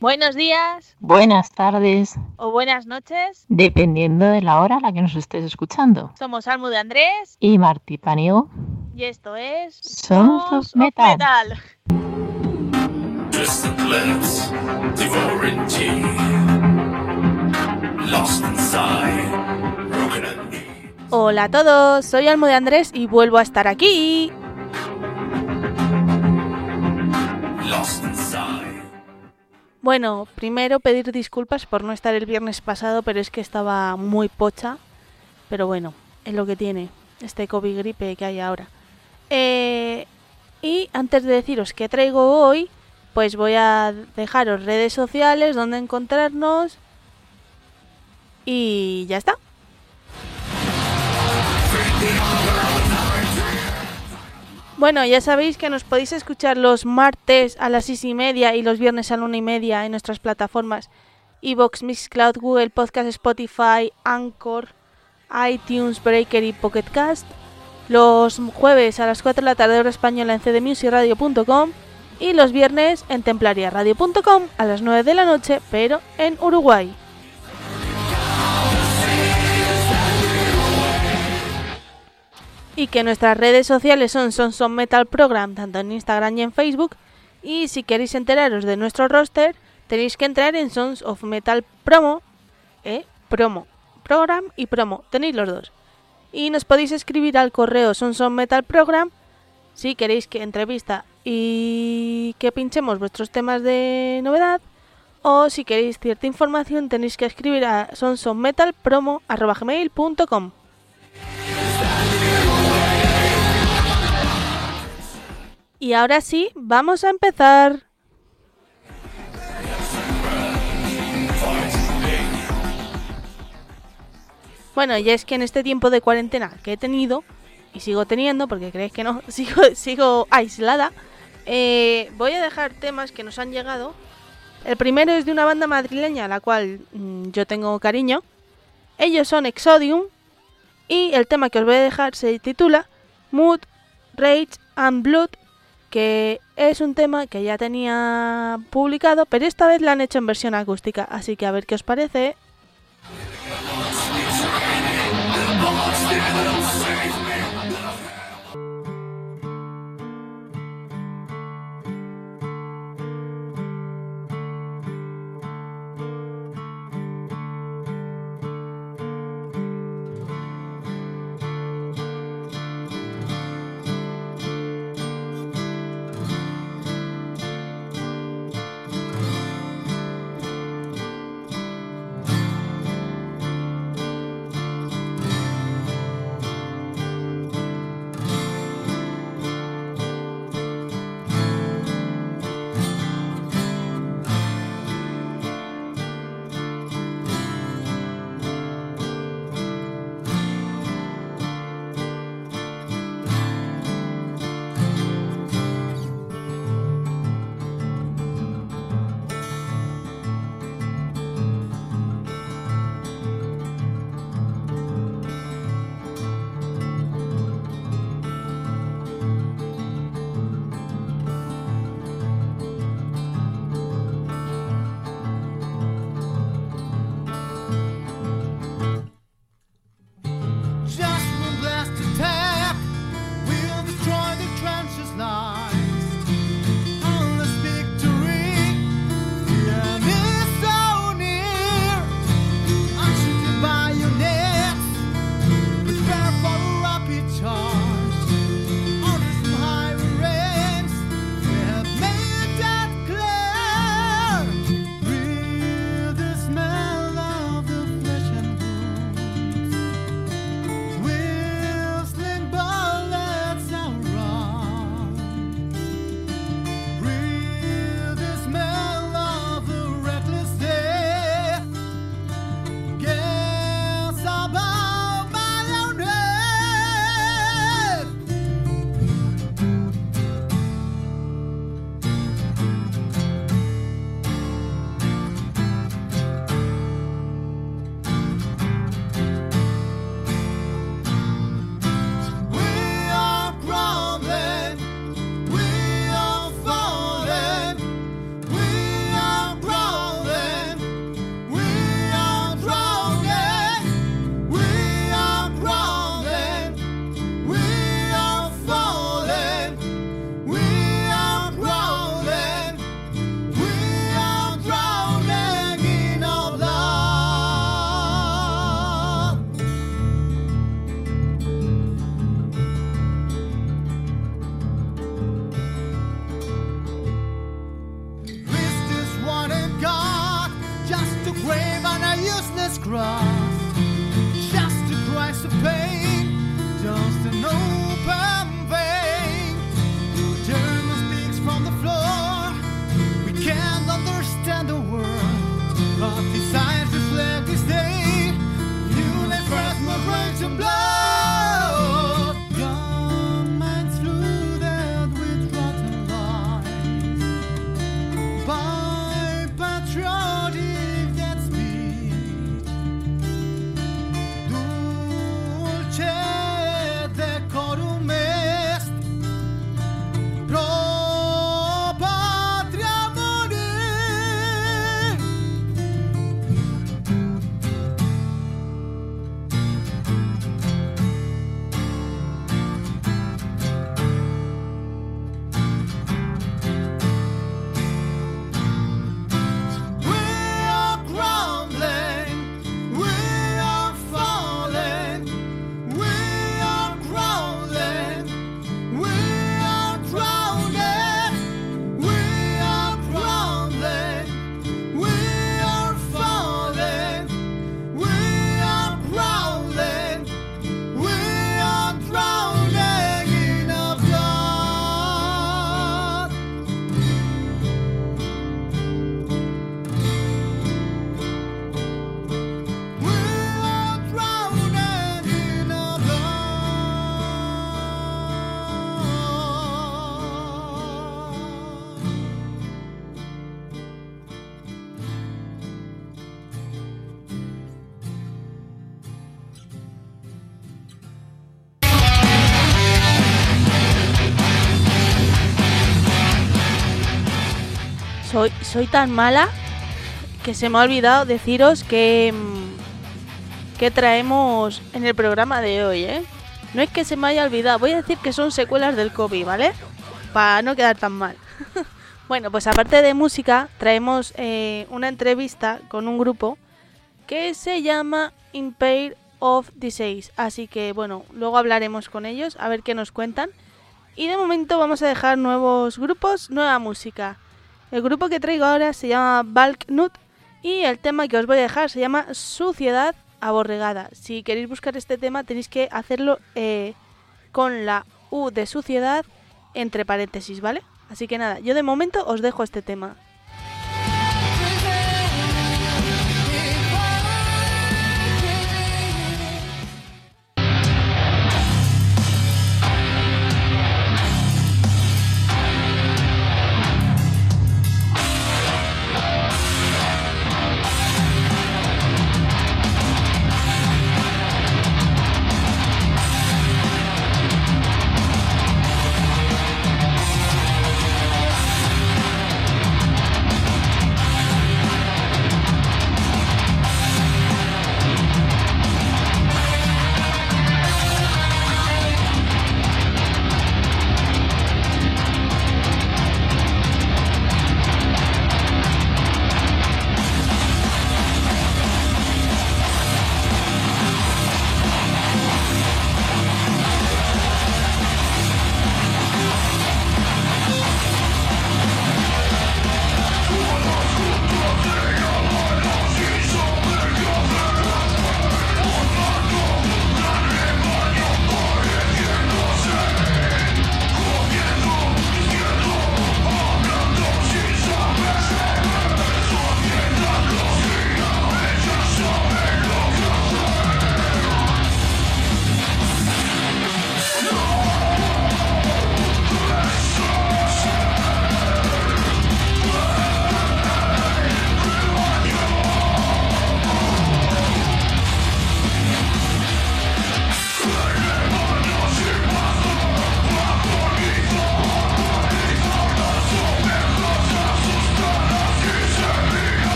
Buenos días. Buenas tardes. O buenas noches. Dependiendo de la hora a la que nos estés escuchando. Somos Almu de Andrés. Y Martí Paniego. Y esto es. Sons of Metal. Hola a todos, soy Almo de Andrés y vuelvo a estar aquí. Bueno, primero pedir disculpas por no estar el viernes pasado, pero es que estaba muy pocha. Pero bueno, es lo que tiene este COVID gripe que hay ahora. Eh, y antes de deciros qué traigo hoy, pues voy a dejaros redes sociales donde encontrarnos. Y ya está. Bueno, ya sabéis que nos podéis escuchar los martes a las seis y media y los viernes a la una y media en nuestras plataformas Evox, Mixcloud, Google Podcast, Spotify, Anchor, iTunes, Breaker y Pocket Cast. Los jueves a las 4 de la tarde hora española en cdmusicradio.com y los viernes en templariaradio.com a las 9 de la noche, pero en Uruguay. Y que nuestras redes sociales son Sonson Metal Program, tanto en Instagram y en Facebook. Y si queréis enteraros de nuestro roster, tenéis que entrar en Sons of Metal Promo, ¿eh? Promo, Program y Promo, tenéis los dos. Y nos podéis escribir al correo Sons of Metal Program si queréis que entrevista y que pinchemos vuestros temas de novedad. O si queréis cierta información, tenéis que escribir a sonsonmetalpromo.com. Y ahora sí, vamos a empezar. Bueno, ya es que en este tiempo de cuarentena que he tenido, y sigo teniendo, porque creéis que no, sigo, sigo aislada, eh, voy a dejar temas que nos han llegado. El primero es de una banda madrileña a la cual mm, yo tengo cariño. Ellos son Exodium. Y el tema que os voy a dejar se titula Mood, Rage and Blood que es un tema que ya tenía publicado, pero esta vez la han hecho en versión acústica, así que a ver qué os parece. Soy, tan mala que se me ha olvidado deciros que, mm, que traemos en el programa de hoy, ¿eh? No es que se me haya olvidado, voy a decir que son secuelas del COVID, ¿vale? Para no quedar tan mal. bueno, pues aparte de música, traemos eh, una entrevista con un grupo que se llama Impair of Disease. Así que bueno, luego hablaremos con ellos a ver qué nos cuentan. Y de momento vamos a dejar nuevos grupos, nueva música. El grupo que traigo ahora se llama Balknut y el tema que os voy a dejar se llama Suciedad aborregada. Si queréis buscar este tema tenéis que hacerlo eh, con la U de suciedad entre paréntesis, ¿vale? Así que nada, yo de momento os dejo este tema.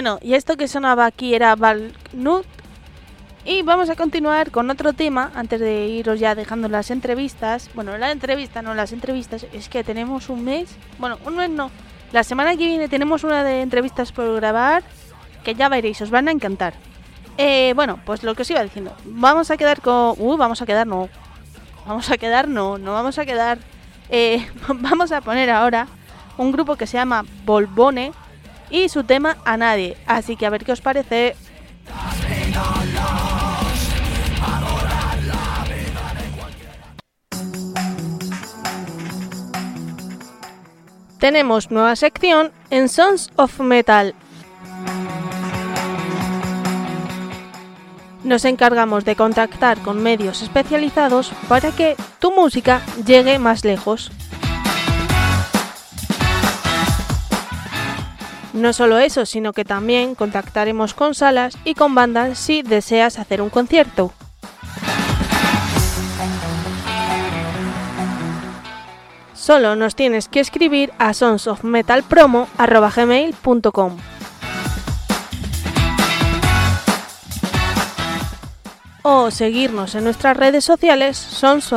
Bueno, y esto que sonaba aquí era Valknut. Y vamos a continuar con otro tema antes de iros ya dejando las entrevistas. Bueno, la entrevista, no las entrevistas. Es que tenemos un mes. Bueno, un mes no. La semana que viene tenemos una de entrevistas por grabar. Que ya veréis, os van a encantar. Eh, bueno, pues lo que os iba diciendo. Vamos a quedar con. Uy, vamos a quedar, no. Vamos a quedar, no. Vamos a quedar. Eh, vamos a poner ahora un grupo que se llama Bolbone y su tema a nadie. Así que a ver qué os parece. Tenemos nueva sección en Sons of Metal. Nos encargamos de contactar con medios especializados para que tu música llegue más lejos. No solo eso, sino que también contactaremos con salas y con bandas si deseas hacer un concierto. Solo nos tienes que escribir a sonsofmetalpromo.gmail.com o seguirnos en nuestras redes sociales Sons.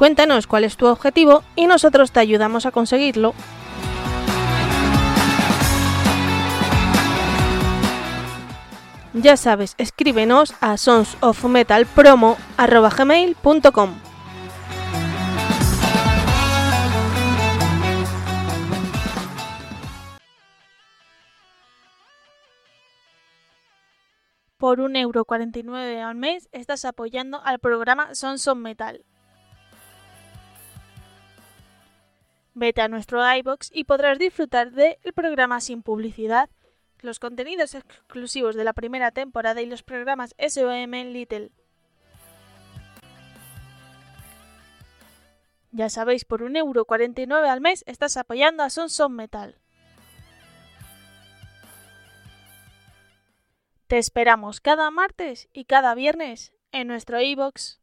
Cuéntanos cuál es tu objetivo y nosotros te ayudamos a conseguirlo. Ya sabes, escríbenos a sonsofmetalpromo.gmail.com Por 1,49€ al mes estás apoyando al programa Sons of Metal. Vete a nuestro iBox y podrás disfrutar del programa sin publicidad, los contenidos exclusivos de la primera temporada y los programas SOM Little. Ya sabéis, por 1,49€ al mes estás apoyando a Sons of Metal. Te esperamos cada martes y cada viernes en nuestro iBox.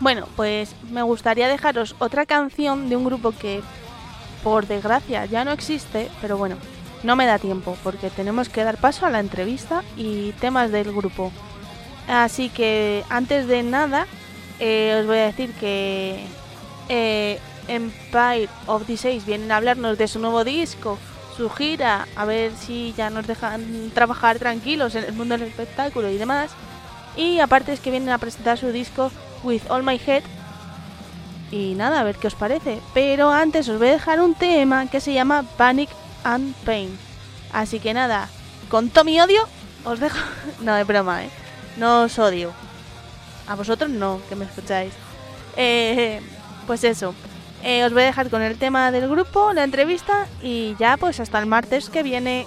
Bueno, pues me gustaría dejaros otra canción de un grupo que, por desgracia, ya no existe, pero bueno, no me da tiempo porque tenemos que dar paso a la entrevista y temas del grupo. Así que antes de nada, eh, os voy a decir que eh, Empire of the Seis vienen a hablarnos de su nuevo disco, su gira, a ver si ya nos dejan trabajar tranquilos en el mundo del espectáculo y demás. Y aparte es que vienen a presentar su disco With All My Head. Y nada, a ver qué os parece. Pero antes os voy a dejar un tema que se llama Panic and Pain. Así que nada, con todo mi odio, os dejo. no, de broma, ¿eh? No os odio. A vosotros no, que me escucháis. Eh, pues eso. Eh, os voy a dejar con el tema del grupo, la entrevista y ya pues hasta el martes que viene.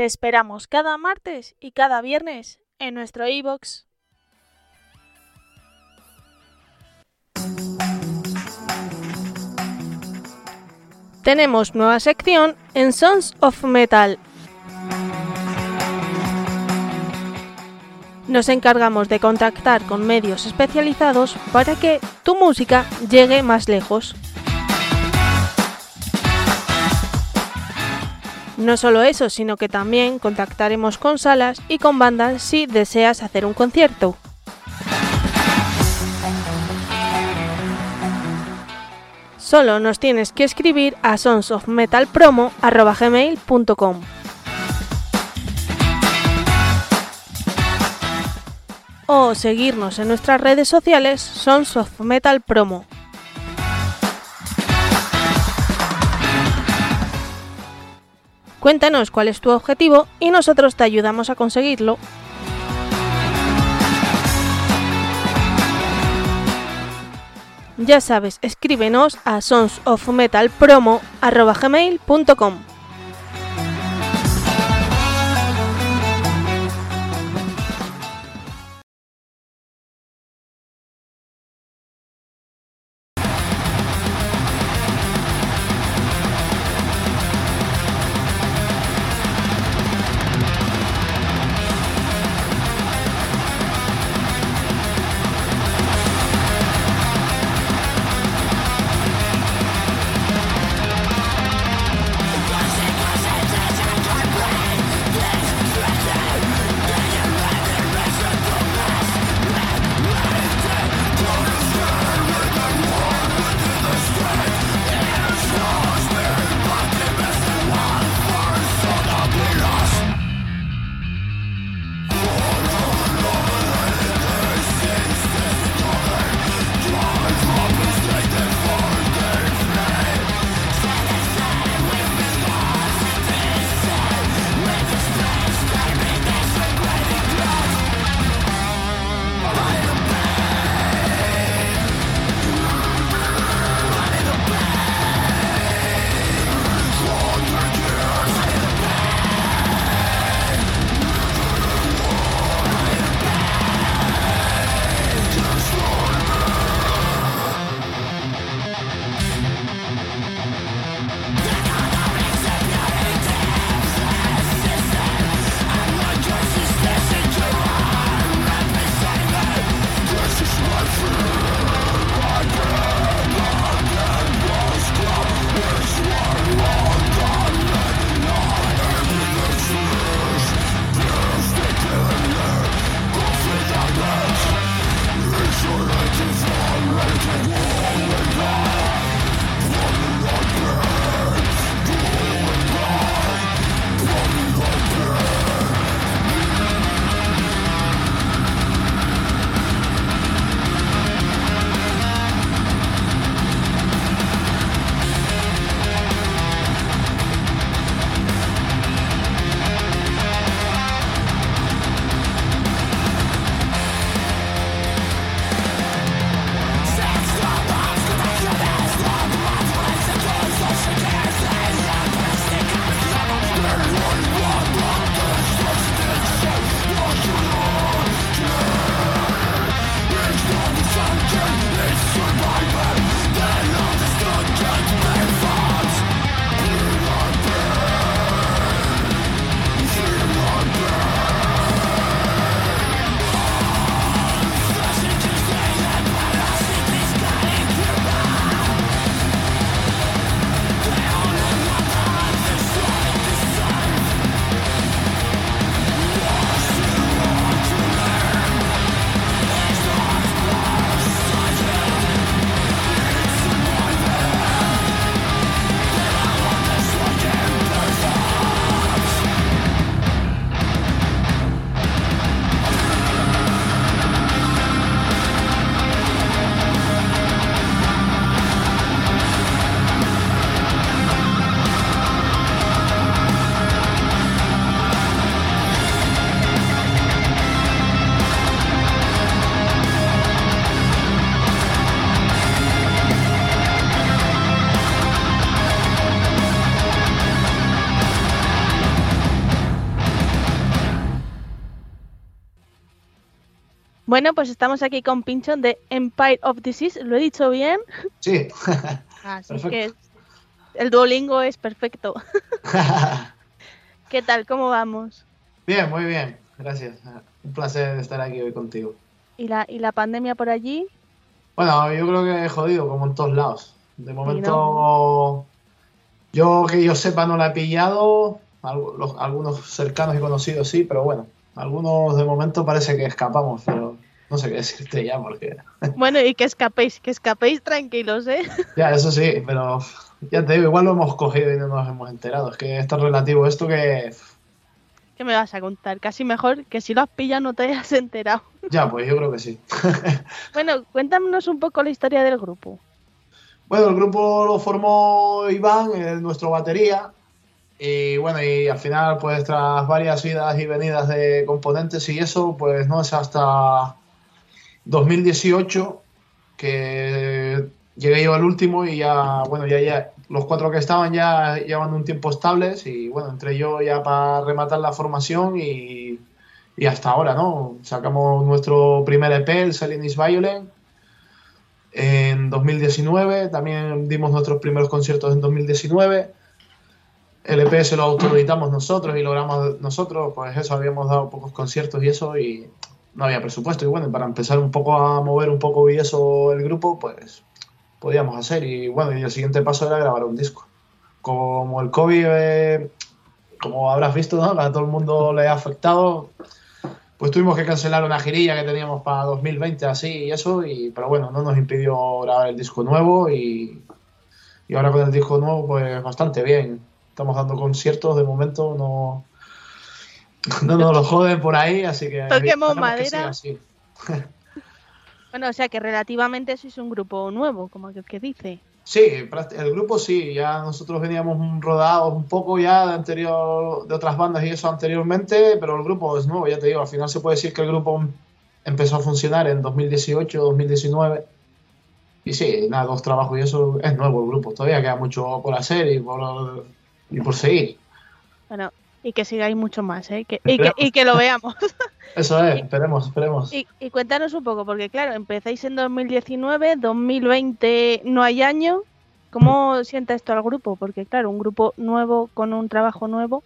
Te esperamos cada martes y cada viernes en nuestro iBox. Tenemos nueva sección en Sons of Metal. Nos encargamos de contactar con medios especializados para que tu música llegue más lejos. No solo eso, sino que también contactaremos con salas y con bandas si deseas hacer un concierto. Solo nos tienes que escribir a sonsofmetalpromo.com. o seguirnos en nuestras redes sociales Sons. Cuéntanos cuál es tu objetivo y nosotros te ayudamos a conseguirlo. Ya sabes, escríbenos a sonsofmetalpromo.gmail.com Bueno, pues estamos aquí con Pinchon de Empire of Disease. ¿Lo he dicho bien? Sí. Así que el Duolingo es perfecto. ¿Qué tal? ¿Cómo vamos? Bien, muy bien. Gracias. Un placer estar aquí hoy contigo. ¿Y la, y la pandemia por allí? Bueno, yo creo que he jodido, como en todos lados. De momento, yo que yo sepa no la he pillado. algunos cercanos y conocidos sí, pero bueno, algunos de momento parece que escapamos, pero no sé qué decirte ya porque... Bueno, y que escapéis, que escapéis tranquilos, ¿eh? Ya, eso sí, pero ya te digo, igual lo hemos cogido y no nos hemos enterado. Es que es relativo esto que... ¿Qué me vas a contar? Casi mejor que si lo has pillado no te hayas enterado. Ya, pues yo creo que sí. bueno, cuéntanos un poco la historia del grupo. Bueno, el grupo lo formó Iván, nuestro batería, y bueno, y al final, pues tras varias idas y venidas de componentes y eso, pues no es hasta 2018 que llegué yo al último y ya, bueno, ya, ya los cuatro que estaban ya llevan un tiempo estables y bueno, entré yo ya para rematar la formación y, y hasta ahora, ¿no? Sacamos nuestro primer EP, el Selling is Violent, en 2019, también dimos nuestros primeros conciertos en 2019 el EP se lo autoeditamos nosotros y logramos nosotros, pues eso, habíamos dado pocos conciertos y eso y no había presupuesto. Y bueno, para empezar un poco a mover un poco y eso el grupo, pues podíamos hacer. Y bueno, y el siguiente paso era grabar un disco. Como el COVID, eh, como habrás visto, ¿no? a todo el mundo le ha afectado, pues tuvimos que cancelar una girilla que teníamos para 2020 así y eso, y, pero bueno, no nos impidió grabar el disco nuevo y, y ahora con el disco nuevo pues bastante bien estamos dando conciertos, de momento no, no nos lo joden por ahí, así que... Toquemos madera. bueno, o sea que relativamente sois un grupo nuevo, como que, que dice. Sí, el grupo sí, ya nosotros veníamos rodados un poco ya de anterior de otras bandas y eso anteriormente, pero el grupo es nuevo, ya te digo, al final se puede decir que el grupo empezó a funcionar en 2018, 2019. Y sí, nada, dos trabajos y eso es nuevo el grupo, todavía queda mucho por hacer y por y por seguir. Bueno, y que sigáis mucho más, ¿eh? y, que, y, que, lo veamos. Eso es, esperemos, esperemos. Y, y, cuéntanos un poco, porque claro, empezáis en 2019, 2020 no hay año. ¿Cómo sienta esto al grupo? Porque claro, un grupo nuevo con un trabajo nuevo.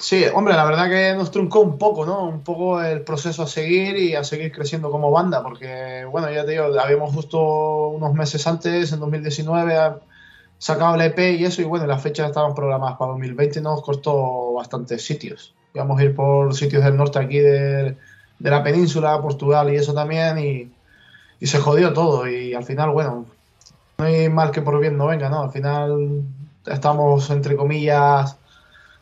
Sí, hombre, la verdad que nos truncó un poco, ¿no? Un poco el proceso a seguir y a seguir creciendo como banda, porque, bueno, ya te digo, habíamos justo unos meses antes, en 2019, sacado el EP y eso, y bueno, las fechas estaban programadas para 2020 y nos costó bastantes sitios. Íbamos a ir por sitios del norte aquí de, la península, Portugal y eso también, y, se jodió todo. Y al final, bueno, no hay mal que por bien no venga, ¿no? Al final estamos, entre comillas,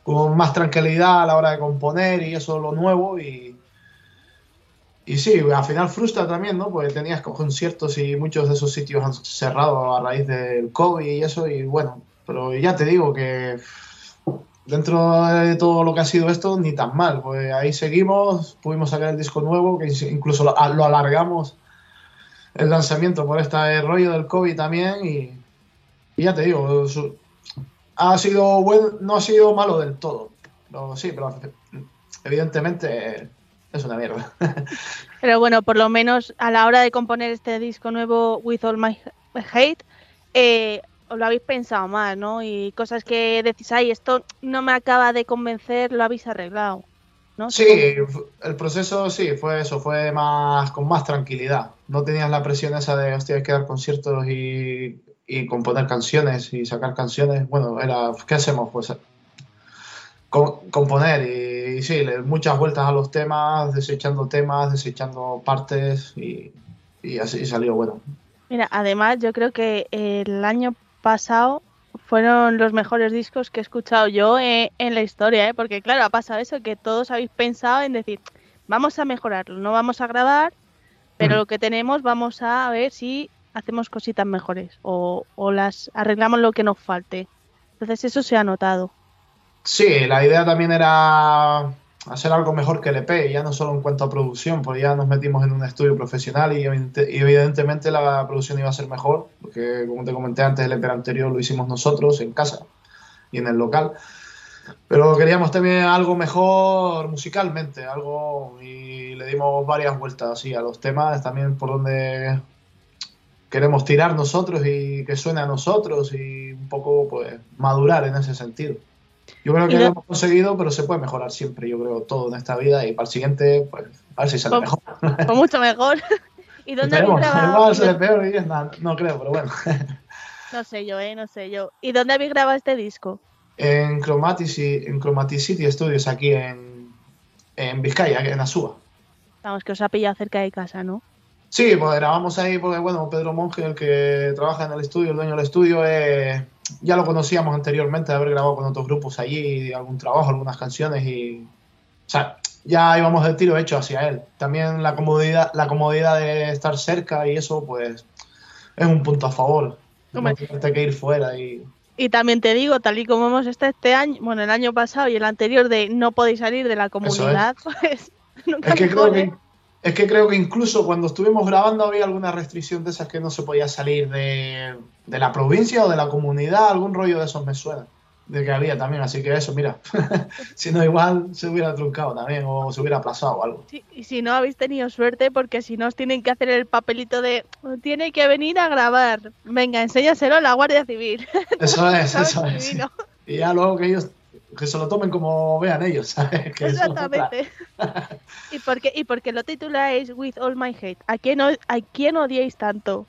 con más tranquilidad a la hora de componer y eso es lo nuevo y, y sí, al final frustra también, ¿no? Porque tenías conciertos y muchos de esos sitios han cerrado a raíz del COVID y eso, y bueno, pero ya te digo que dentro de todo lo que ha sido esto, ni tan mal, pues ahí seguimos, pudimos sacar el disco nuevo, que incluso lo, alargamos el lanzamiento por este rollo del COVID también, y, ya te digo, ha sido buen, no ha sido malo del todo, pero sí, pero evidentemente es una mierda. Pero bueno, por lo menos a la hora de componer este disco nuevo, With All My Hate, eh, os lo habéis pensado más, ¿no? Y cosas que decís, ay, esto no me acaba de convencer, lo habéis arreglado. ¿no? Sí, el proceso sí, fue eso, fue más con más tranquilidad. No tenías la presión esa de, hostia, hay que dar conciertos y, y componer canciones y sacar canciones. Bueno, era, ¿qué hacemos? Pues componer y, sí, muchas vueltas a los temas, desechando temas, desechando partes y, así salió bueno. Mira, además yo creo que el año pasado fueron los mejores discos que he escuchado yo eh, en la historia, ¿eh? porque claro, ha pasado eso, que todos habéis pensado en decir, vamos a mejorarlo, no vamos a grabar, pero mm. lo que tenemos vamos a ver si hacemos cositas mejores o, o las arreglamos lo que nos falte. Entonces eso se ha notado. Sí, la idea también era hacer algo mejor que el EP, ya no solo en cuanto a producción, pues ya nos metimos en un estudio profesional y, evidentemente la producción iba a ser mejor, porque como te comenté antes, el EP anterior lo hicimos nosotros en casa y en el local. Pero queríamos también algo mejor musicalmente, algo y le dimos varias vueltas así a los temas, también por donde queremos tirar nosotros y que suene a nosotros y un poco pues madurar en ese sentido. Yo creo que lo hemos conseguido, pero se puede mejorar siempre, yo creo, todo en esta vida y para el siguiente, pues, a ver si sale mejor. Pues mucho mejor. ¿Y dónde habéis grabado? no, creo, pero bueno. No sé yo, ¿eh? No sé yo. ¿Y dónde habéis grabado este disco? En Chromaticity, en Chromaticity Studios, aquí en, en Vizcaya, en Asúa. Vamos, que os ha pillado cerca de casa, ¿no? Sí, pues grabamos ahí porque, bueno, Pedro Monge, el que trabaja en el estudio, el dueño del estudio, es ya lo conocíamos anteriormente de haber grabado con otros grupos allí, algún trabajo, algunas canciones y... O sea, ya íbamos de tiro hecho hacia él. También la comodidad, la comodidad de estar cerca y eso, pues, es un punto a favor. No tener que ir fuera y. Y también te digo, tal y como hemos estado este año, bueno, el año pasado y el anterior de no podéis salir de la comunidad, pues nunca Es que, creo mejor, que. Es que creo que incluso cuando estuvimos grabando había alguna restricción de esas que no se podía salir de, de la provincia o de la comunidad, algún rollo de esos me suena. De que había también, así que eso, mira, si no igual se hubiera truncado también o se hubiera aplazado o algo. Sí, y si no habéis tenido suerte, porque si no os tienen que hacer el papelito de tiene que venir a grabar. Venga, enséñaselo a la Guardia Civil. Eso es, eso es. Y ya luego que ellos, que se lo tomen como vean ellos, ¿sabes? Que. Exactamente. y porque y porque lo tituláis With All My Hate. ¿A quién, a quién odiáis tanto?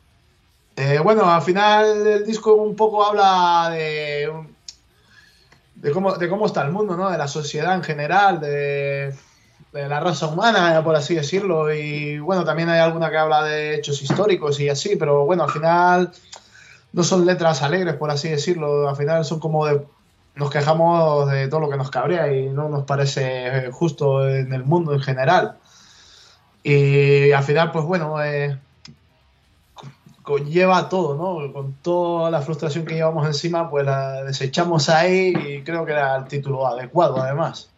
Eh, bueno, al final el disco un poco habla de, de, cómo, de cómo está el mundo, ¿no? De la sociedad en general, de, de la raza humana, por así decirlo. Y bueno, también hay alguna que habla de hechos históricos y así, pero bueno, al final no son letras alegres, por así decirlo. Al final son como de... Nos quejamos de todo lo que nos cabrea y no nos parece justo en el mundo en general. Y al final, pues bueno, eh, conlleva todo, ¿no? Con toda la frustración que llevamos encima, pues la desechamos ahí y creo que era el título adecuado, además.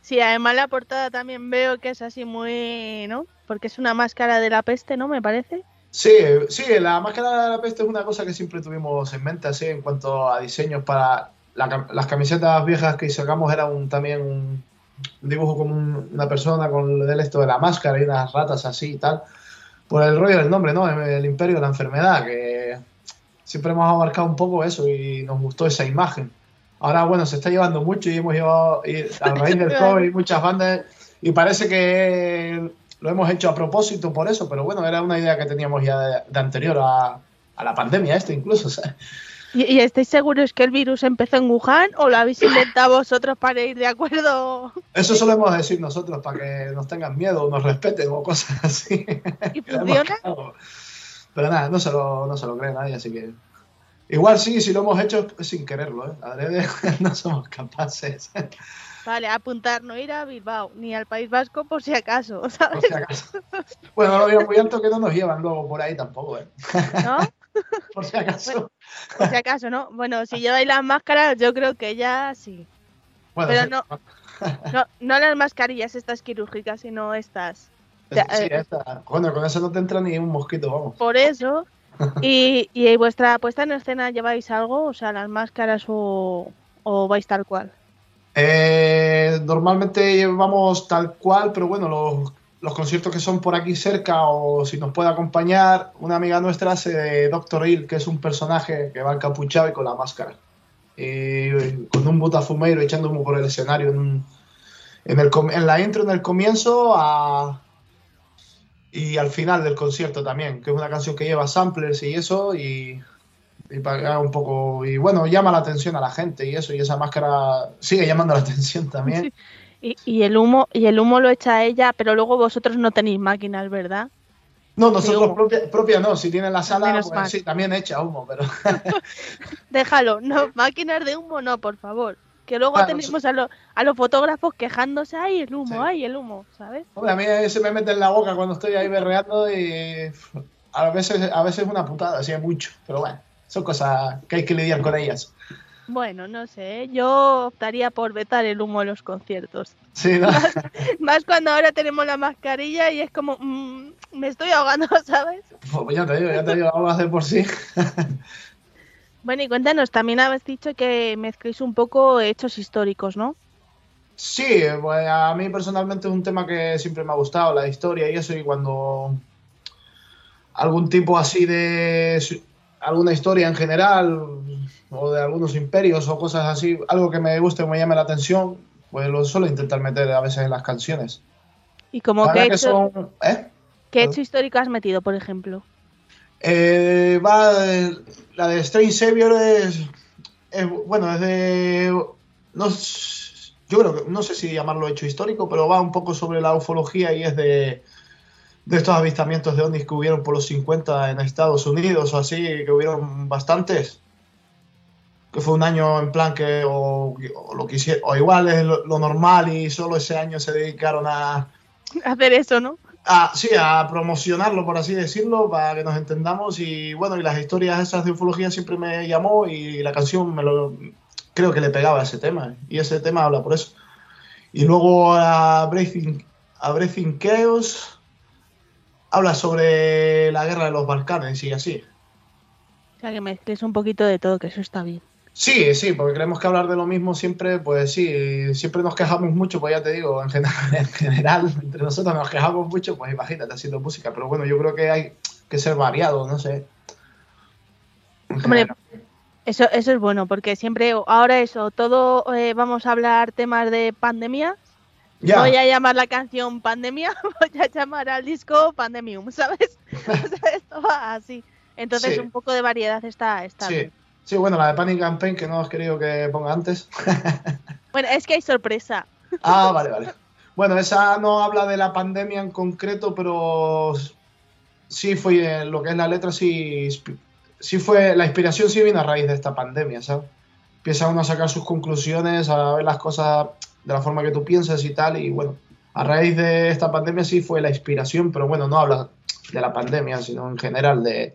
Sí, además la portada también veo que es así muy, ¿no? Porque es una máscara de la peste, ¿no? Me parece. Sí, sí, la máscara de la peste es una cosa que siempre tuvimos en mente, así, en cuanto a diseños para la las camisetas viejas que sacamos era un, también un, un dibujo como un- una persona con el esto de la máscara y unas ratas así y tal. Por el rollo del nombre, ¿no? El imperio de la enfermedad, que siempre hemos abarcado un poco eso y nos gustó esa imagen. Ahora, bueno, se está llevando mucho y hemos llevado, y a raíz del COVID, muchas bandas, y parece que lo hemos hecho a propósito por eso, pero bueno, era una idea que teníamos ya de, de anterior a, a la pandemia, esto incluso. ¿sabes? ¿Y, y estáis seguros que el virus empezó en Wuhan o lo habéis inventado vosotros para ir de acuerdo? Eso solemos decir nosotros para que nos tengan miedo o nos respeten o cosas así. ¿Y funciona? Pero nada, no se, lo, no se lo cree nadie, así que. Igual sí, si lo hemos hecho sin quererlo, ¿eh? Adrede no somos capaces. Vale, apuntar, no ir a Bilbao ni al País Vasco por si acaso, Por ¿sabes? si acaso. Bueno, no lo digo muy alto que no nos llevan luego por ahí tampoco, ¿eh? ¿No? Por si acaso. Por si acaso, ¿no? Bueno, si lleváis las máscaras, yo creo que ya sí. Bueno, pero sí, no. No, no las mascarillas estas quirúrgicas, sino estas. sí, eh. esta. Bueno, con eso no te entra ni un mosquito, vamos. Por eso. Y, y vuestra puesta en escena lleváis algo, o sea, las máscaras o, o vais tal cual. Eh, normalmente vamos tal cual, pero bueno, los, los conciertos que son por aquí cerca o si nos puede acompañar, una amiga nuestra hace de Doctor Hill, que es un personaje que va encapuchado y con la máscara. Y con un butafumeiro echando humo por el escenario en, un- en, el, en la intro, en el comienzo a- y al final del concierto también, que es una canción que lleva samplers y eso, y, y para un poco, y bueno, llama la atención a la gente y eso, y esa máscara sigue llamando la atención también. Y, y el humo, y el humo lo echa ella, pero luego vosotros no tenéis máquinas, ¿verdad? No, nosotros propia, propia no, si tiene la sala, pues sí, también echa humo, pero Déjalo, no, máquinas de humo no, por favor. Que luego Claro, tenemos a, los a los fotógrafos quejándose, ay, el humo, Sí. ay, el humo, ¿sabes? hombre, a mí se me mete en la boca cuando estoy ahí berreando y a veces, a veces es una putada, así es mucho, pero bueno, son cosas que hay que lidiar con ellas. Bueno, no sé, ¿eh? yo optaría por vetar el humo en los conciertos. Sí, ¿no? Más cuando ahora tenemos la mascarilla y es como, mm, me estoy ahogando, ¿sabes? Pues ya te digo, ya te digo, vamos a hacer por sí. Bueno, y cuéntanos, también habéis dicho que mezcléis un poco hechos históricos, ¿no? Sí, pues a mí personalmente es un tema que siempre me ha gustado, la historia y eso, y cuando algún tipo así de alguna historia en general, o de algunos imperios o cosas así, algo que me guste o me llame la atención, pues lo suelo intentar meter a veces en las canciones. Y como verdad hecho, que son, ¿eh? ¿qué hecho histórico has metido, por ejemplo? Eh, va, de- la de Strange Savior es, es- bueno, es de, no, yo creo que, no sé si llamarlo hecho histórico, pero va un poco sobre la ufología y es de, de estos avistamientos de ovnis que hubieron por los 50 en Estados Unidos o así, que hubieron bastantes. Que fue un año en plan que o, o lo quisiera, o igual es lo, lo normal y solo ese año se dedicaron a, Hacer eso, ¿no? a, sí, a promocionarlo, por así decirlo, para que nos entendamos. Y bueno, y las historias esas de ufología siempre me llamó y la canción me lo creo que le pegaba a ese tema. Y ese tema habla por eso. Y luego a Breathing, a Breathing Chaos habla sobre la guerra de los Balcanes y así. O sea, que mezcles un poquito de todo, que eso está bien. Sí, sí, porque creemos que hablar de lo mismo siempre, pues sí, siempre nos quejamos mucho, pues ya te digo, en general, en general entre nosotros nos quejamos mucho, pues imagínate haciendo música, pero bueno, yo creo que hay que ser variado, no sé. Hombre. Eso, eso es bueno, porque siempre, ahora eso, todo eh, vamos a hablar temas de pandemia. ya, Voy a llamar la canción Pandemia, voy a llamar al disco Pandemium, ¿sabes? O sea, esto va así. Entonces, Sí. un poco de variedad está, está sí, bien. Sí, bueno, la de Panic Campaign que no has querido que ponga antes. Bueno, es que hay sorpresa. Ah, vale, vale. Bueno, esa no habla de la pandemia en concreto, pero sí fue lo que es la letra, sí, sí fue, la inspiración sí vino a raíz de esta pandemia, ¿sabes? Empieza uno a sacar sus conclusiones, a ver las cosas de la forma que tú piensas y tal, y bueno, a raíz de esta pandemia sí fue la inspiración, pero bueno, no habla de la pandemia, sino en general de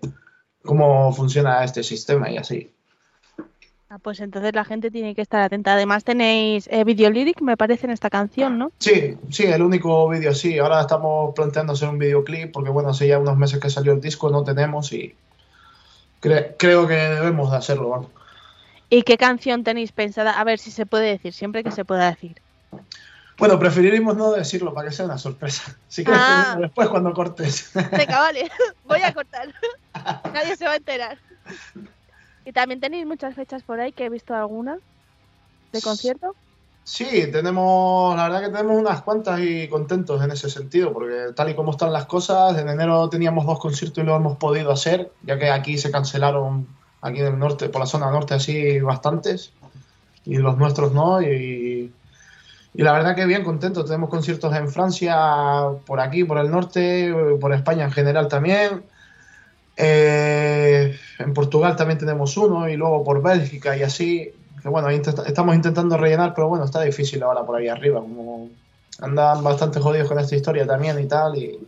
cómo funciona este sistema y así. Ah, pues entonces la gente tiene que estar atenta. Además tenéis eh, video lyric, me parece, en esta canción, ¿no? Sí, sí, el único vídeo sí. Ahora estamos planteando hacer un videoclip porque, bueno, hace ya unos meses que salió el disco, no tenemos y cre- creo que debemos de hacerlo. vamos. ¿Y qué canción tenéis pensada? A ver si se puede decir, siempre que se pueda decir. Bueno, preferiríamos no decirlo para que sea una sorpresa. Si quieres, Ah. después cuando cortes. Venga, vale, voy a cortar. Nadie se va a enterar. Y también tenéis muchas fechas por ahí, que he visto alguna de concierto. Sí, tenemos, la verdad que tenemos unas cuantas y contentos en ese sentido, porque tal y como están las cosas, en enero teníamos dos conciertos y lo hemos podido hacer, ya que aquí se cancelaron, aquí en el norte, por la zona norte así, bastantes, y los nuestros no, y, y la verdad que bien contentos, tenemos conciertos en Francia, por aquí, por el norte, por España en general también, eh, en Portugal también tenemos uno, y luego por Bélgica y así, que bueno, intenta- estamos intentando rellenar, pero bueno, está difícil ahora por ahí arriba, como andan bastante jodidos con esta historia también y tal, y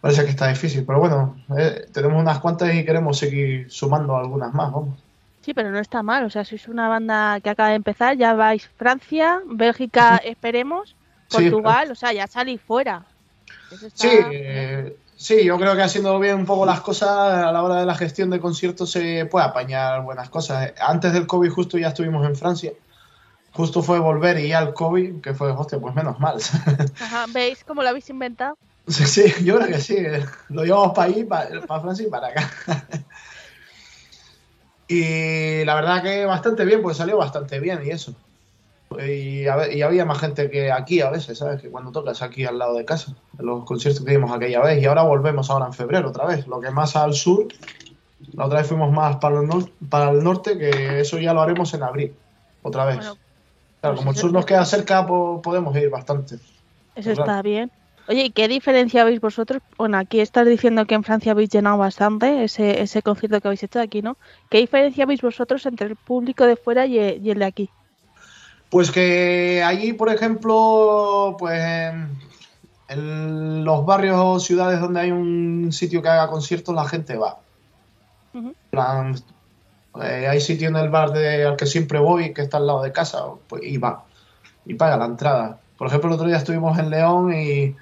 parece que está difícil, pero bueno, eh, tenemos unas cuantas y queremos seguir sumando algunas más, vamos. Sí, pero no está mal. O sea, sois una banda que acaba de empezar, ya vais Francia, Bélgica, esperemos, Sí, Portugal, o sea, ya salís fuera. Está- Sí, eh, sí, yo creo que haciendo bien un poco las cosas a la hora de la gestión de conciertos se puede apañar buenas cosas. Antes del COVID justo ya estuvimos en Francia. Justo fue volver y ya el COVID, que fue, hostia, pues menos mal. Ajá, ¿Veis cómo lo habéis inventado? Sí, sí, yo creo que sí. Lo llevamos para ahí, para, Francia y para acá. Y la verdad que bastante bien, pues salió bastante bien y eso. Y, a y había más gente que aquí a veces, ¿sabes? Que cuando tocas aquí al lado de casa, en los conciertos que dimos aquella vez. Y ahora volvemos ahora en febrero otra vez. Lo que más al sur, la otra vez fuimos más para el, nor- para el norte, que eso ya lo haremos en abril, otra vez. Bueno, claro, pues como el sur nos queda cerca, po- podemos ir bastante. Eso está bien. Oye, ¿y qué diferencia veis vosotros? Bueno, aquí estás diciendo que en Francia habéis llenado bastante ese, ese concierto que habéis hecho aquí, ¿no? ¿Qué diferencia veis vosotros entre el público de fuera y el, y el de aquí? Pues que allí, por ejemplo, pues en, en los barrios o ciudades donde hay un sitio que haga conciertos, la gente va. Eh, hay sitio en el bar de, al que siempre voy, que está al lado de casa, pues, y va. Y paga la entrada. Por ejemplo, el otro día estuvimos en León y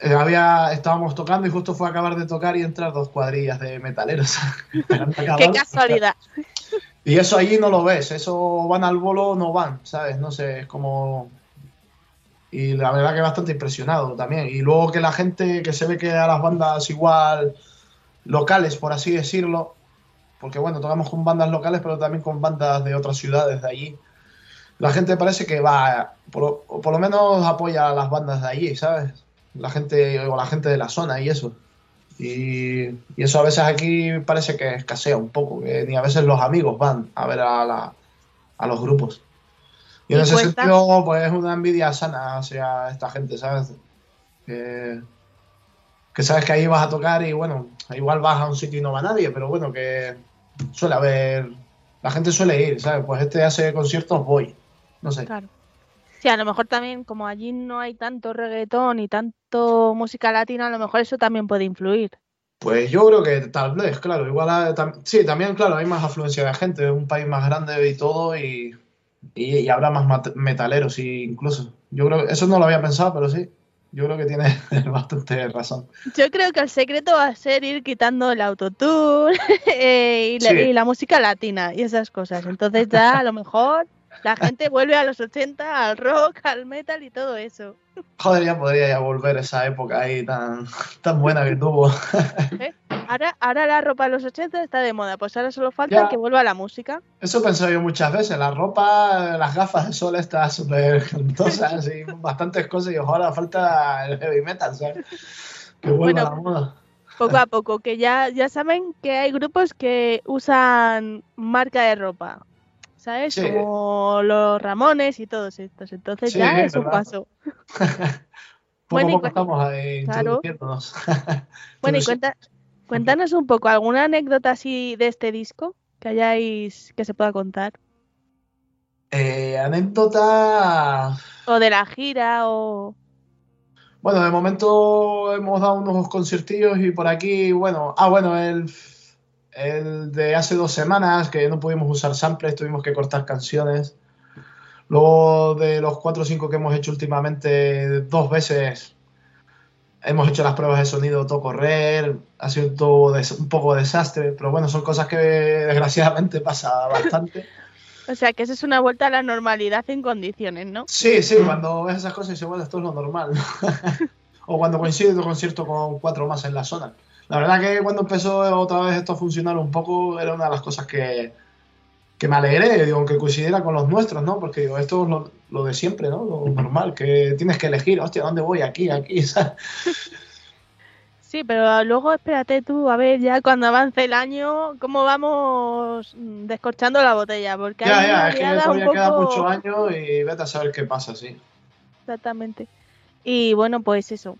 eh, había, estábamos tocando y justo fue a acabar de tocar y entrar dos cuadrillas de metaleros. ¡Qué casualidad! Y eso allí no lo ves, eso van al bolo no van, ¿sabes? No sé, es como... Y la verdad que bastante impresionado también. Y luego que la gente, que se ve que a las bandas igual locales, por así decirlo, porque bueno, tocamos con bandas locales, pero también con bandas de otras ciudades de allí. La gente parece que va, por, por lo menos apoya a las bandas de allí, ¿sabes? La gente, o la gente de la zona y eso. Y, y eso a veces aquí parece que escasea un poco, que ni a veces los amigos van a ver a, la- a los grupos. Y en ¿Y ese sentido, pues es una envidia sana hacia esta gente, ¿sabes? Que, que sabes que ahí vas a tocar y bueno, igual vas a un sitio y no va nadie, pero bueno, que suele haber la gente suele ir, ¿sabes? Pues este hace conciertos, voy. No sé. Claro. Sí, a lo mejor también, como allí no hay tanto reggaetón y tanto música latina, a lo mejor eso también puede influir. Pues yo creo que tal vez, claro. Igual, tam- sí, también, claro, hay más afluencia de gente, es un país más grande y todo, y, y, y habrá más metaleros y incluso. Yo creo que eso no lo había pensado, pero sí. Yo creo que tiene bastante razón. Yo creo que el secreto va a ser ir quitando el autotune eh, y, Sí. y la música latina y esas cosas. Entonces ya a lo mejor la gente vuelve a los 80, al rock, al metal y todo eso. Joder, ya podría ya volver esa época ahí tan, tan buena que tuvo. ¿eh? Ahora, ahora la ropa de los 80 está de moda, pues ahora solo falta Ya. que vuelva la música. Eso he pensado yo muchas veces. La ropa, las gafas de sol estas súper cantosas y bastantes cosas. Y ahora falta el heavy metal, ¿sabes? Que vuelva Bueno, la moda. Poco a poco, que ya, ya saben que hay grupos que usan marca de ropa. ¿Sabes? Sí. Como los Ramones y todos estos. Entonces Sí, ya es es un paso. Bueno, y estamos ahí Claro. introduciéndonos. Bueno, y cuenta, cuéntanos un poco, ¿alguna anécdota así de este disco que hayáis, que se pueda contar? Eh, anécdota. O de la gira, o... Bueno, de momento hemos dado unos conciertillos y por aquí, bueno, ah, bueno, el, el de hace dos semanas que no pudimos usar samples, tuvimos que cortar canciones. Luego de los cuatro o cinco que hemos hecho últimamente, dos veces hemos hecho las pruebas de sonido todo correr, ha sido todo des- un poco desastre, pero bueno, son cosas que desgraciadamente pasa bastante. O sea, que eso es una vuelta a la normalidad en condiciones, ¿no? Sí, sí, cuando ves esas cosas dices, bueno, esto es lo normal. o cuando coincide tu concierto con cuatro más en la zona. La verdad que cuando empezó otra vez esto a funcionar un poco, era una de las cosas que, que me alegré, digo, que coincidiera con los nuestros, ¿no? Porque digo, esto es lo, lo de siempre, ¿no? Lo normal, que tienes que elegir, hostia, ¿dónde voy? Aquí, aquí, ¿sabes? Sí, pero luego espérate tú, a ver ya cuando avance el año, cómo vamos descorchando la botella, porque Ya, ya, es que todavía un queda poco- mucho año y vete a saber qué pasa, sí. Exactamente. Y bueno, pues eso.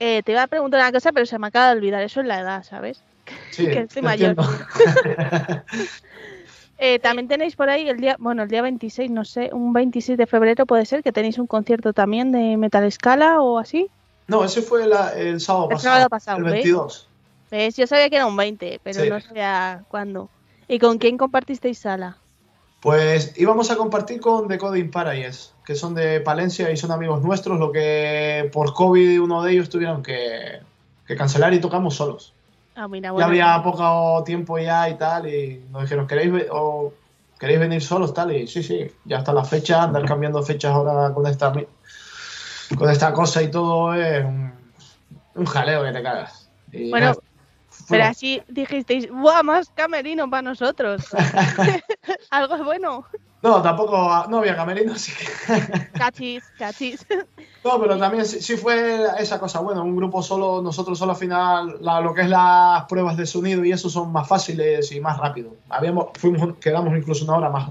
Eh, te iba a preguntar una cosa, pero se me acaba de olvidar. Eso es la edad, ¿sabes? Sí, Que estoy mayor. Eh, también tenéis por ahí el día, bueno, el día 26, no sé, un 26 de febrero puede ser que tenéis un concierto también de Metal Scala o así. no, ese fue la- el sábado El pasado, sábado pasado, el ¿ves? 22. ¿Ves? Yo sabía que era un 20, pero Sí. no sabía cuándo. ¿Y con quién compartisteis sala? Pues íbamos a compartir con The Coding Paradise, que son de Palencia y son amigos nuestros, lo que por COVID uno de ellos tuvieron que, que cancelar y tocamos solos. Ah, mira, Ya bueno. había poco tiempo ya y tal, y nos dijeron, ¿queréis, o, ¿queréis venir solos? Tal, y sí, sí, ya está la fecha, andar cambiando fechas ahora con esta, con esta cosa y todo es un, un jaleo que te cagas. Y Bueno, nada, Pero así dijisteis, ¡buah, más camerino para nosotros! Algo bueno. No, tampoco, no había camerino, así que... Cachis, cachis. No, pero también sí, sí fue esa cosa, bueno, un grupo solo, nosotros solo al final, la- lo que es las pruebas de sonido y eso son más fáciles y más rápido. Habíamos, fuimos, quedamos incluso una hora más,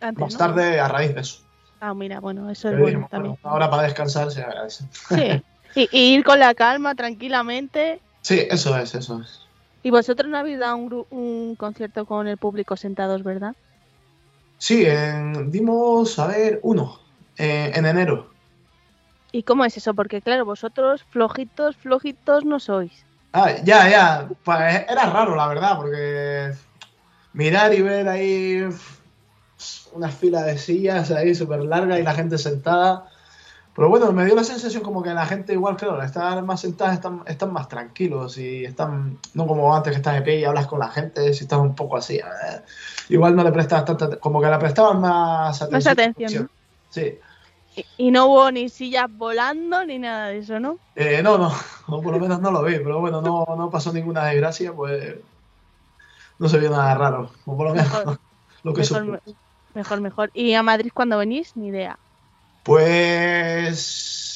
Antes, más ¿no? tarde a raíz de eso. Ah, mira, bueno, eso es Pero bueno dijimos, también. bueno, una hora para descansar se agradece. Sí. Y, y ir con la calma, tranquilamente. Sí, eso es, eso es. Y vosotros no habéis dado un, un concierto con el público sentados, ¿verdad? Sí, en- dimos, a ver, uno, eh, en enero. ¿Y cómo es eso? Porque claro, vosotros flojitos, flojitos no sois. Ah, ya, ya, pues, era raro la verdad, porque mirar y ver ahí una fila de sillas ahí súper larga y la gente sentada. Pero bueno, me dio la sensación como que la gente igual, claro, al estar más sentada están, están más tranquilos y están, no como antes que estás de pie y hablas con la gente, si estás un poco así, eh, igual no le prestas tanta, como que le prestaban más atención. Más atención. Sí. Y, y no hubo ni sillas volando ni nada de eso, ¿no? Eh, no, no, o por lo menos no lo vi, pero bueno, no, no pasó ninguna desgracia, pues no se vio nada raro, o por lo menos Mejor, lo que mejor, mejor, mejor. ¿Y a Madrid cuando venís? Ni idea. Pues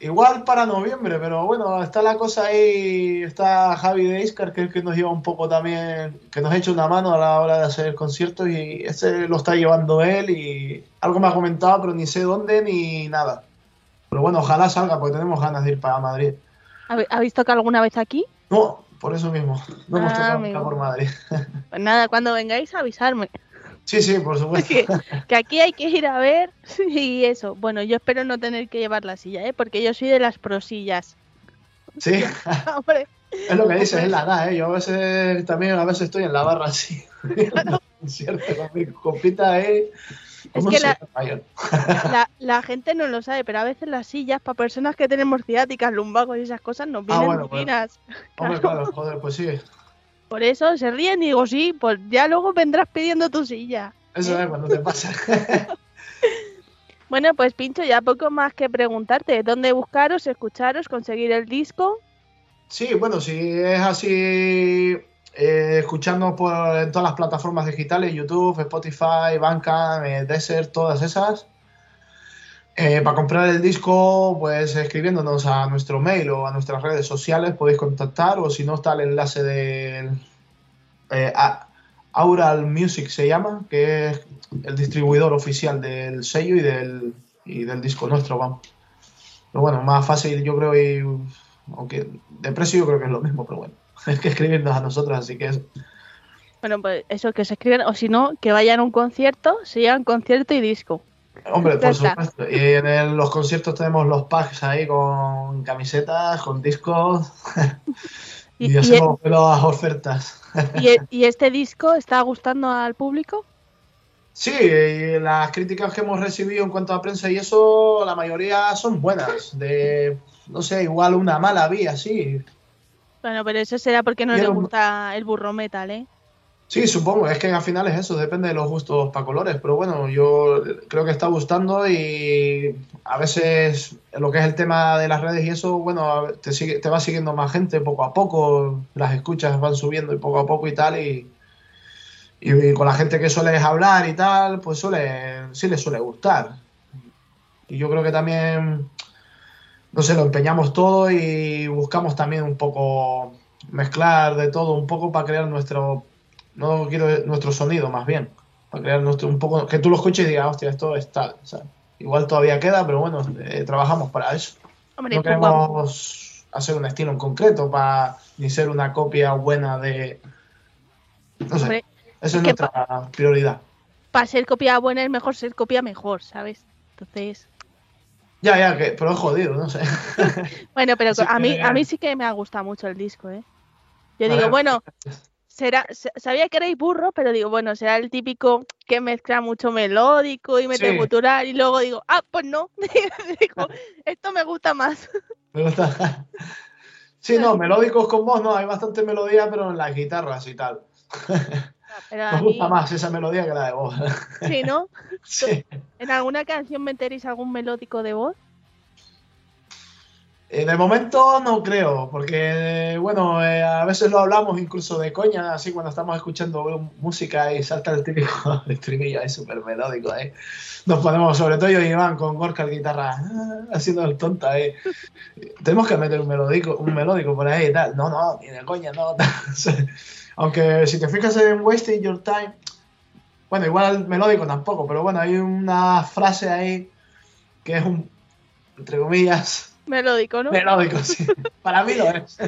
igual para noviembre, pero bueno, está la cosa ahí, está Javi de Iscar, que es el que nos lleva un poco también, que nos echa una mano a la hora de hacer el concierto y ese lo está llevando él y algo me ha comentado, pero ni sé dónde ni nada. Pero bueno, ojalá salga, porque tenemos ganas de ir para Madrid. ¿Habe- ¿Habéis tocado alguna vez aquí? No, por eso mismo. No hemos Ah, tocado nunca por Madrid. Pues nada, cuando vengáis avisarme. Sí, sí, por supuesto. Que, que aquí hay que ir a ver y eso. Bueno, yo espero no tener que llevar la silla, ¿eh? Porque yo soy de las prosillas. Sí, Hombre, es lo que dices, es la edad, ¿eh? Yo a veces también a veces estoy en la barra así. Cierto, con mi copita ahí. como que la- la, la gente no lo sabe, pero a veces las sillas para personas que tenemos ciáticas, lumbagos y esas cosas nos Ah, vienen bueno, bueno. divinas. Hombre, Claro. claro, joder, pues sí. Por eso se ríen y digo, sí, pues ya luego vendrás pidiendo tu silla. Eso es cuando te pasa. Bueno, pues Pincho, ya poco más que preguntarte. ¿Dónde buscaros, escucharos, conseguir el disco? Sí, bueno, si es así, eh, escuchando por en todas las plataformas digitales, YouTube, Spotify, Bandcamp, eh, Desert, todas esas. Eh, para comprar el disco, pues escribiéndonos a nuestro mail o a nuestras redes sociales podéis contactar, o si no está el enlace del eh, Aural Music se llama, que es el distribuidor oficial del sello y del, y del disco nuestro, vamos. Pero bueno, más fácil yo creo y aunque de precio yo creo que es lo mismo, pero bueno, es que escribirnos a nosotros, así que es, Bueno, pues eso, que se escriban, o si no, que vayan a un concierto, se llevan concierto y disco. Hombre, por supuesto. Y en el- los conciertos tenemos los packs ahí con camisetas, con discos y, Y, y- hacemos las ofertas. y- y este disco está gustando al público. Sí, y las críticas que hemos recibido en cuanto a prensa y eso, la mayoría son buenas. De, no sé, igual una mala vía, sí. Bueno, pero eso será porque no le gusta el burro metal, ¿eh? Sí, supongo, es que al final es eso, depende de los gustos para colores, pero bueno, yo creo que está gustando y a veces lo que es el tema de las redes y eso, bueno, te, sigue, te va siguiendo más gente poco a poco, las escuchas van subiendo y poco a poco y tal, y, con la gente que sueles hablar y tal, pues suele, sí les suele gustar. Y yo creo que también, no sé, lo empeñamos todo y buscamos también un poco mezclar de todo un poco para crear nuestro no quiero nuestro sonido más bien. Para crear nuestro un poco que tú lo escuches y digas hostia esto es tal o sea, igual todavía queda pero bueno eh, trabajamos para eso. Hombre, no queremos hacer un estilo en concreto para ni ser una copia buena de no sé Hombre, esa es nuestra prioridad. para ser copia buena es mejor ser copia mejor, ¿sabes? Entonces, ya ya que pero es jodido no sé. Bueno, pero a mí a mí sí que me ha gustado mucho el disco, ¿eh? Yo digo, bueno, será sa- sabía que erais burro, pero digo, bueno, será el típico que mezcla mucho melódico y mete Sí. gutural y luego digo, ah, pues no. digo, esto me gusta más. me gusta sí no melódicos con voz no hay bastante melodía pero en las guitarras y tal Pero a nos mí, gusta más esa melodía que la de voz sí, ¿no? sí ¿En alguna canción meteréis algún melódico de voz? Eh, de momento no creo, porque bueno, eh, a veces lo hablamos incluso de coña, así cuando estamos escuchando música y salta el típico estribillo ahí súper melódico ahí. Nos ponemos, sobre todo yo y Iván, con Gorka el guitarra, ah, haciendo el tonta. Tenemos que meter un melódico, un melódico por ahí y tal. No, no, ni de coña, no. Aunque si te fijas en Wasting Your Time, bueno, igual melódico tampoco, pero bueno, hay una frase ahí que es un, entre comillas, Melódico, ¿no? Melódico, sí. Para mí lo es.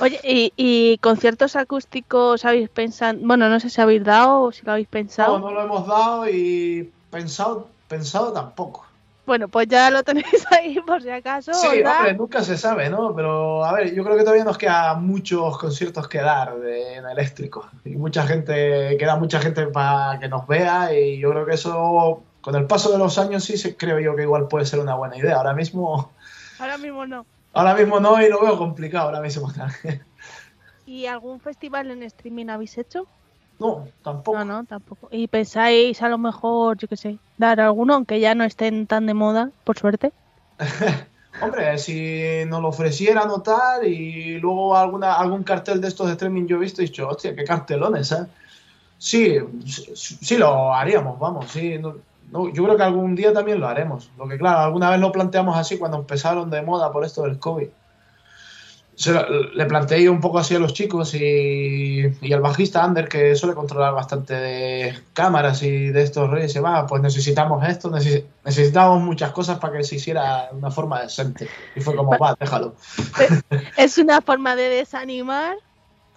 Oye, ¿y, y conciertos acústicos habéis pensado? Bueno, no sé si habéis dado o si lo habéis pensado. No, no lo hemos dado y pensado, pensado tampoco. Bueno, pues ya lo tenéis ahí por si acaso. Sí, ¿verdad? hombre, nunca se sabe, ¿no? Pero a ver, yo creo que todavía nos queda muchos conciertos que dar de, en eléctrico. Y mucha gente, queda mucha gente para que nos vea y yo creo que eso, con el paso de los años, sí se- creo yo que igual puede ser una buena idea. Ahora mismo, Ahora mismo no. ahora mismo no y lo veo complicado ahora mismo. ¿Y algún festival en streaming habéis hecho? No, tampoco. No, no, tampoco. ¿Y pensáis a lo mejor, yo qué sé, dar alguno, aunque ya no estén tan de moda, por suerte? Hombre, si nos lo ofrecieran o tal, y luego alguna, algún cartel de estos de streaming yo he visto y he dicho, hostia, qué cartelones, ¿eh? Sí, sí, sí lo haríamos, vamos, sí. no- no, yo creo que algún día también lo haremos. Lo que, claro, alguna vez lo planteamos así cuando empezaron de moda por esto del COVID. Se lo- le planteé yo un poco así a los chicos y, y al bajista Ander, que suele controlar bastante de cámaras y de estos reyes, dice, va, pues necesitamos esto, necesi- necesitamos muchas cosas para que se hiciera de una forma decente. Y fue como, va, déjalo. Es una forma de desanimar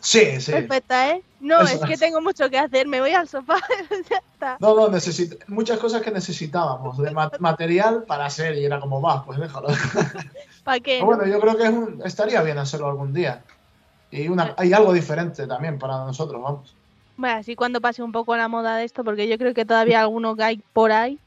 Sí, sí. Perfecta, ¿eh? No, Eso es que tengo mucho que hacer, me voy al sofá. ya está. No, no, necesit- muchas cosas que necesitábamos de ma- material para hacer y era como, va, pues déjalo. ¿Para qué? Pero bueno, yo creo que es un- estaría bien hacerlo algún día. Y una, hay algo diferente también para nosotros, vamos. Bueno, así cuando pase un poco la moda de esto, porque yo creo que todavía alguno que hay por ahí.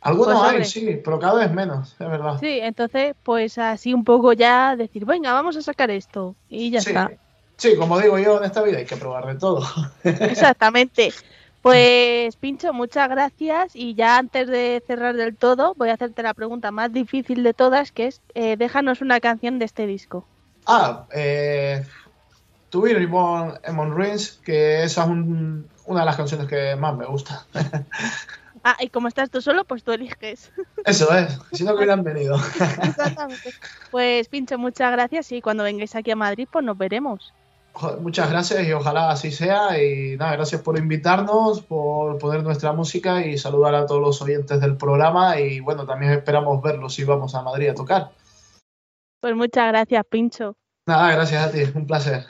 Algunos Pues, hay, sí, pero cada vez menos, es verdad. Sí, entonces, pues así un poco ya decir, venga, vamos a sacar esto. Y ya Sí. está. Sí, como digo yo, en esta vida hay que probar de todo. Exactamente. Pues, Pincho, muchas gracias. Y ya antes de cerrar del todo, voy a hacerte la pregunta más difícil de todas, que es, eh, déjanos una canción de este disco. Ah, eh, To Be Reborn Emon Rings, que esa es un- una de las canciones que más me gusta. Ah, y como estás tú solo, pues tú eliges. Eso es, si no que hubieran venido. Exactamente. Pues, Pincho, muchas gracias. Y cuando vengáis aquí a Madrid, pues nos veremos. Muchas gracias y ojalá así sea. Y nada, gracias por invitarnos, por poner nuestra música y saludar a todos los oyentes del programa. Y bueno, también esperamos verlos si vamos a Madrid a tocar. Pues muchas gracias, Pincho. Nada, gracias a ti, un placer.